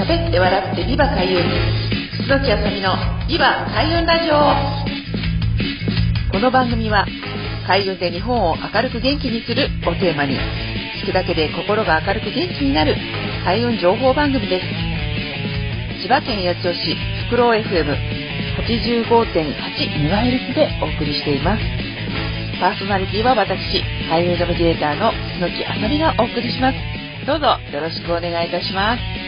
喋って笑ってビバ開運楠木あさみのビバ開運ラジオこの番組は開運で日本を明るく元気にするをテーマに聞くだけで心が明るく元気になる開運情報番組です千葉県八千代市フクロウ FM85.8MHz でお送りしていますパーソナリティは私、ハイウェイナビゲーターの楠木あさみがお送りします。どうぞよろしくお願いいたします。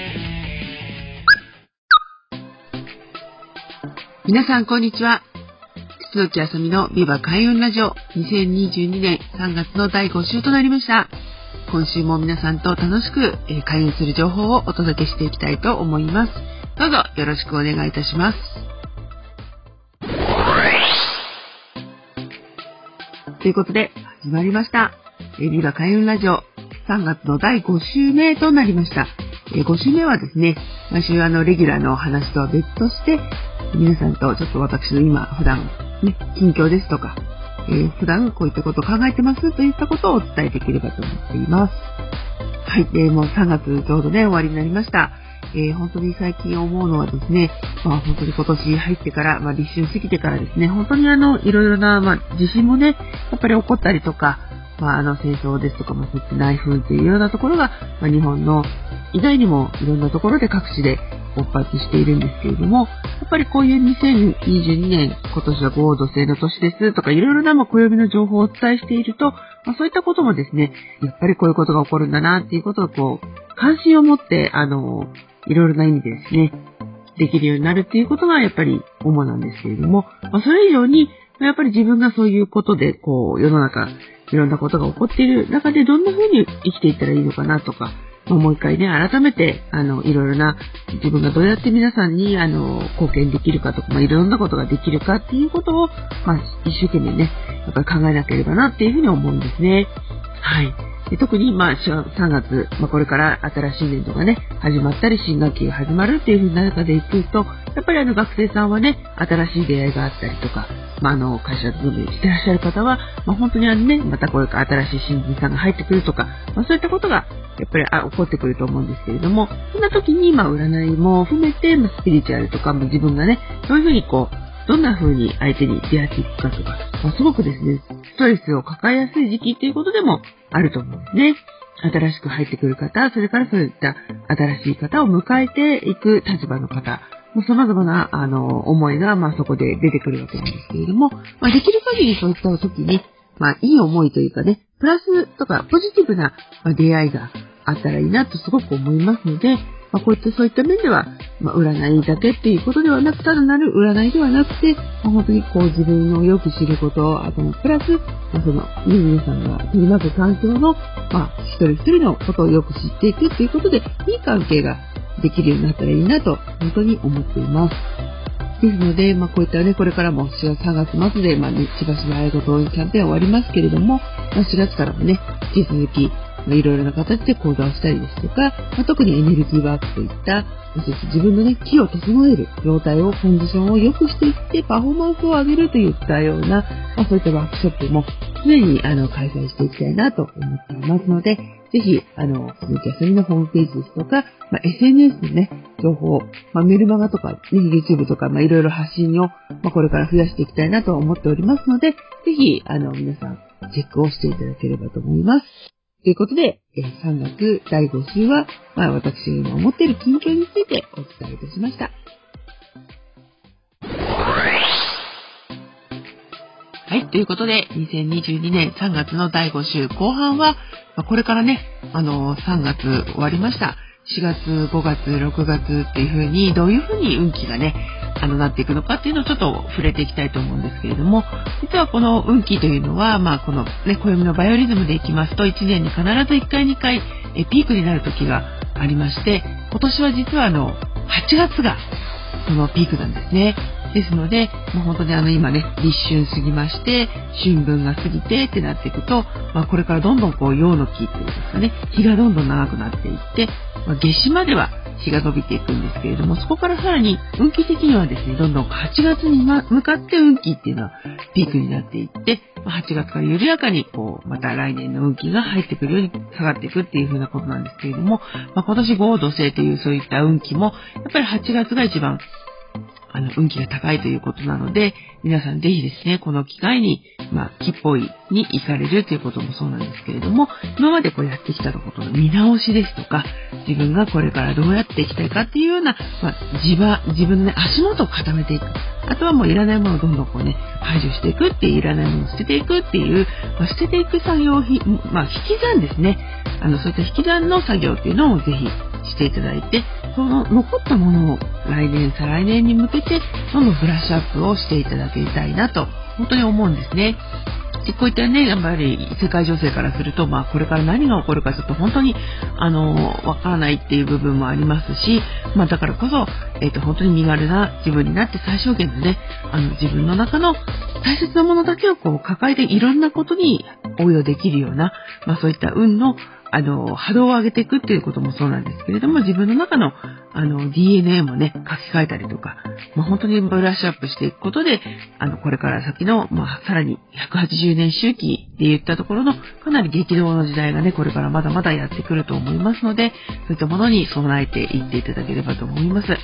皆さん、こんにちは。楠木あさみのビバ開運ラジオ2022年3月の第5週となりました。今週も皆さんと楽しく開運する情報をお届けしていきたいと思います。どうぞよろしくお願いいたします。ということで、始まりました。えビバ開運ラジオ3月の第5週目となりました。え5週目はですね、毎週あの、レギュラーのお話とは別として、皆さんとちょっと私の今、普段、ね、近況ですとか、えー、普段こういったことを考えてますといったことをお伝えできればと思っています。はい、えー、もう3月ちょうどね、終わりになりました。えー、本当に最近思うのはですね、まあ本当に今年入ってから、まあ立春過ぎてからですね、本当にあの、いろいろな、まあ地震もね、やっぱり起こったりとか、まああの戦争ですとか、まあそういった内紛っていうようなところが、まあ日本の以外にもいろんなところで各地で勃発しているんですけれども、やっぱりこういう2022年、今年は豪土星の年ですとか、いろいろなま暦の情報をお伝えしていると、まあそういったこともですね、やっぱりこういうことが起こるんだなっていうことをこう、関心を持って、あの、いろいろな意味でですね、できるようになるっていうことがやっぱり主なんですけれども、まあ、それ以上に、やっぱり自分がそういうことで、こう、世の中、いろんなことが起こっている中でどんな風に生きていったらいいのかなとか、もう一回ね、改めて、あの、いろいろな、自分がどうやって皆さんに、あの、貢献できるかとか、まあ、いろんなことができるかっていうことを、まあ、一生懸命ね、やっぱり考えなければなっていうふうに思うんですね。はい。で特に、まあ、3月、まあ、これから新しい年度がね、始まったり、新学期が始まるっていう風な中でいくと、やっぱりあの学生さんはね、新しい出会いがあったりとか、まあ、あの、会社勤めしてらっしゃる方は、まあ、本当にあのね、またこれから新しい新人さんが入ってくるとか、まあ、そういったことが、やっぱりあ起こってくると思うんですけれども、そんな時に、まあ、占いも含めて、まあ、スピリチュアルとか、まあ、自分がね、そういうふうにこう、どんな風に相手に出会っていくかとか、まあ、すごくですね、ストレスを抱えやすい時期っていうことでもあると思うんですね。新しく入ってくる方、それからそういった新しい方を迎えていく立場の方、もう様々な、あの、思いが、まあそこで出てくるわけなんですけれども、まあできる限りそういった時に、まあいい思いというかね、プラスとかポジティブな出会いがあったらいいなとすごく思いますので、まあ、こういったそういった面では、まあ、占いだけっていうことではなく、ただなる占いではなくて、まあ、本当にこう自分をよく知ること、あとプラス、まあ、その、皆さんが取り巻く環境の、まあ、一人一人のことをよく知っていくっていうことで、いい関係ができるようになったらいいなと、本当に思っています。ですので、まあ、こういったね、これからも4月、3月末で、まあね、千葉市の愛護動員キャンペーン終わりますけれども、まあ、4月からもね、引き続き、まあ、いろいろな形で講座をしたりですとか、まあ、特にエネルギーワークといった、自分のね、気を整える状態を、コンディションを良くしていって、パフォーマンスを上げるといったような、まあ、そういったワークショップも常にあの開催していきたいなと思っていますので、ぜひ、あの、鈴木あさみのホームページですとか、まあ、SNS のね、情報、まあ、メルマガとか、ね、YouTube とか、まあ、いろいろ発信を、まあ、これから増やしていきたいなと思っておりますので、ぜひ、あの、皆さん、チェックをしていただければと思います。ということで、3月第5週は、まあ、私が今思っている近況についてお伝えいたしました。はい。ということで、2022年3月の第5週後半は、まあ、これからね、あの、3月終わりました。4月、5月、6月っていう風に、どういう風に運気がね、あの、なっていくのかっていうのをちょっと触れていきたいと思うんですけれども、実はこの運気というのは、まあ、このね、暦のバイオリズムでいきますと、1年に必ず1回2回、えピークになる時がありまして、今年は実はあの、8月が、そのピークなんですね。ですので、もう本当にあの今ね、立春過ぎまして、春分が過ぎてってなっていくと、まあ、これからどんどんこう陽の木っていうんですかね、日がどんどん長くなっていって、まあ、夏至までは日が伸びていくんですけれども、そこからさらに運気的にはですね、どんどん8月に向かって運気っていうのはピークになっていって、まあ8月から緩やかにこう、また来年の運気が入ってくるように下がっていくっていう風なことなんですけれども、まあ、今年合土星というそういった運気も、やっぱり8月が一番あの、運気が高いということなので、皆さんぜひですね、この機会に、まあ、木っぽいに行かれるということもそうなんですけれども、今までこうやってきたことの見直しですとか、自分がこれからどうやっていきたいかっていうような、まあ、自場、自分のね、足元を固めていく。あとはもういらないものをどんどんこうね、排除していくっていう、いらないものを捨てていくっていう、まあ、捨てていく作業ひ、まあ、引き算ですね。あの、そういった引き算の作業っていうのをぜひしていただいて、その残ったものを来年、再来年に向けて、どんどんブラッシュアップをしていただきたいなと、本当に思うんですね。でこういったね、やっぱり世界情勢からすると、まあこれから何が起こるかちょっと本当に、あの、わからないっていう部分もありますし、まあだからこそ、えっ、ー、と、本当に身軽な自分になって最小限のね、あの、自分の中の大切なものだけをこう抱えていろんなことに応用できるような、まあそういった運のあの、波動を上げていくっていうこともそうなんですけれども、自分の中の、あの、DNA もね、書き換えたりとか、まあ、本当にブラッシュアップしていくことで、あの、これから先の、まあ、さらに180年周期で言ったところの、かなり激動の時代がね、これからまだまだやってくると思いますので、そういったものに備えていっていただければと思います。ぜ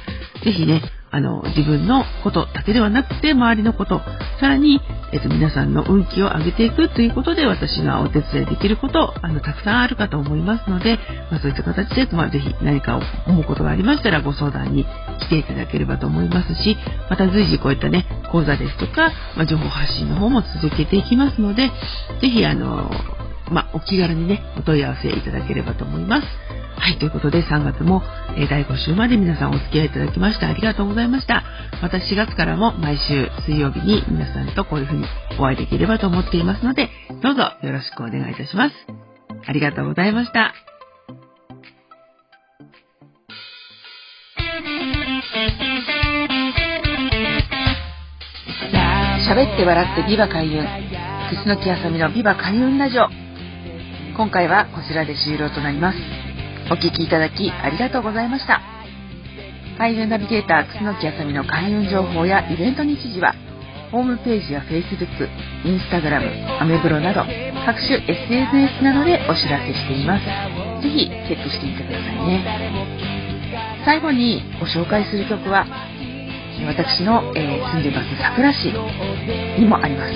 ひね、あの、自分のことだけではなくて、周りのこと、さらに、えっと、皆さんの運気を上げていくということで、私がお手伝いできること、あの、たくさんあるかと思いますので、まあ、そういった形で、まあ、ぜひ何か思うことがありましたら、ご相談に来ていただければと思いますし、また随時こういったね、講座ですとか、まあ、情報発信の方も続けていきますので、ぜひ、あの、まあ、お気軽にね、お問い合わせいただければと思います。はい、ということで3月も、えー、第5週まで皆さんお付き合いいただきましてありがとうございました。また4月からも毎週水曜日に皆さんとこういうふうにお会いできればと思っていますので、どうぞよろしくお願いいたします。ありがとうございました。喋って笑ってビバ開運。楠木あさみのビバ開運ラジオ。今回はこちらで終了となります。お聴きいただきありがとうございました。開運ナビゲーター楠木あさみの開運情報やイベント日時は、ホームページや Facebook、Instagram、アメブロなど各種 SNS などでお知らせしています。ぜひチェックしてみてくださいね。最後にご紹介する曲は、私の、えー、住んでます桜市にもあります。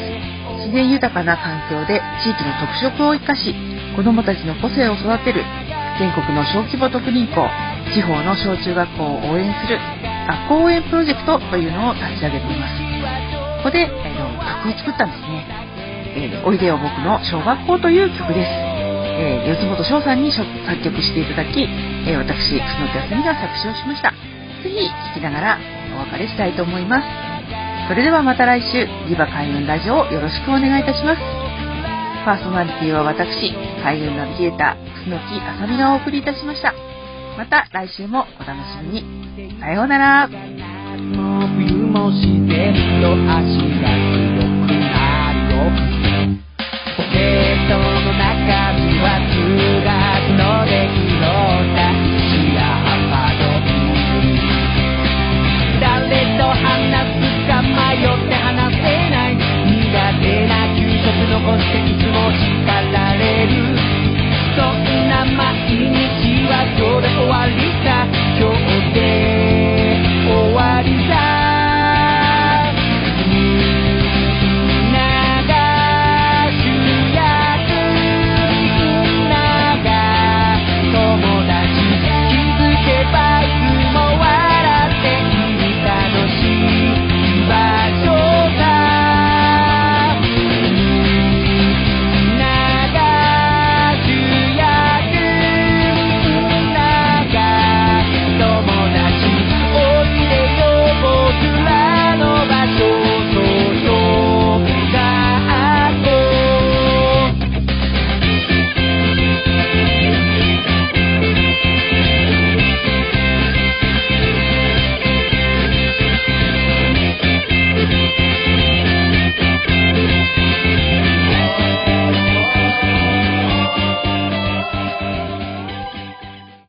自然豊かな環境で地域の特色を生かし、子どもたちの個性を育てる全国の小規模特任校地方の小中学校を応援する学校応援プロジェクトというのを立ち上げています。ここで、えー、曲を作ったんですね「えー、おいでよ僕の小学校」という曲です、えー、四本翔さんに作曲していただき、えー、私楠木康美が作詞をしました。ぜひ聴きながらお別れしたいと思います。それではまた来週リバ開運ラジオをよろしくお願いいたします。パーソナリティは私開運ナビゲーター楠木あさみがお送りいたしました。また来週もお楽しみに。さようなら。もう冬も自然と足が強くなるよ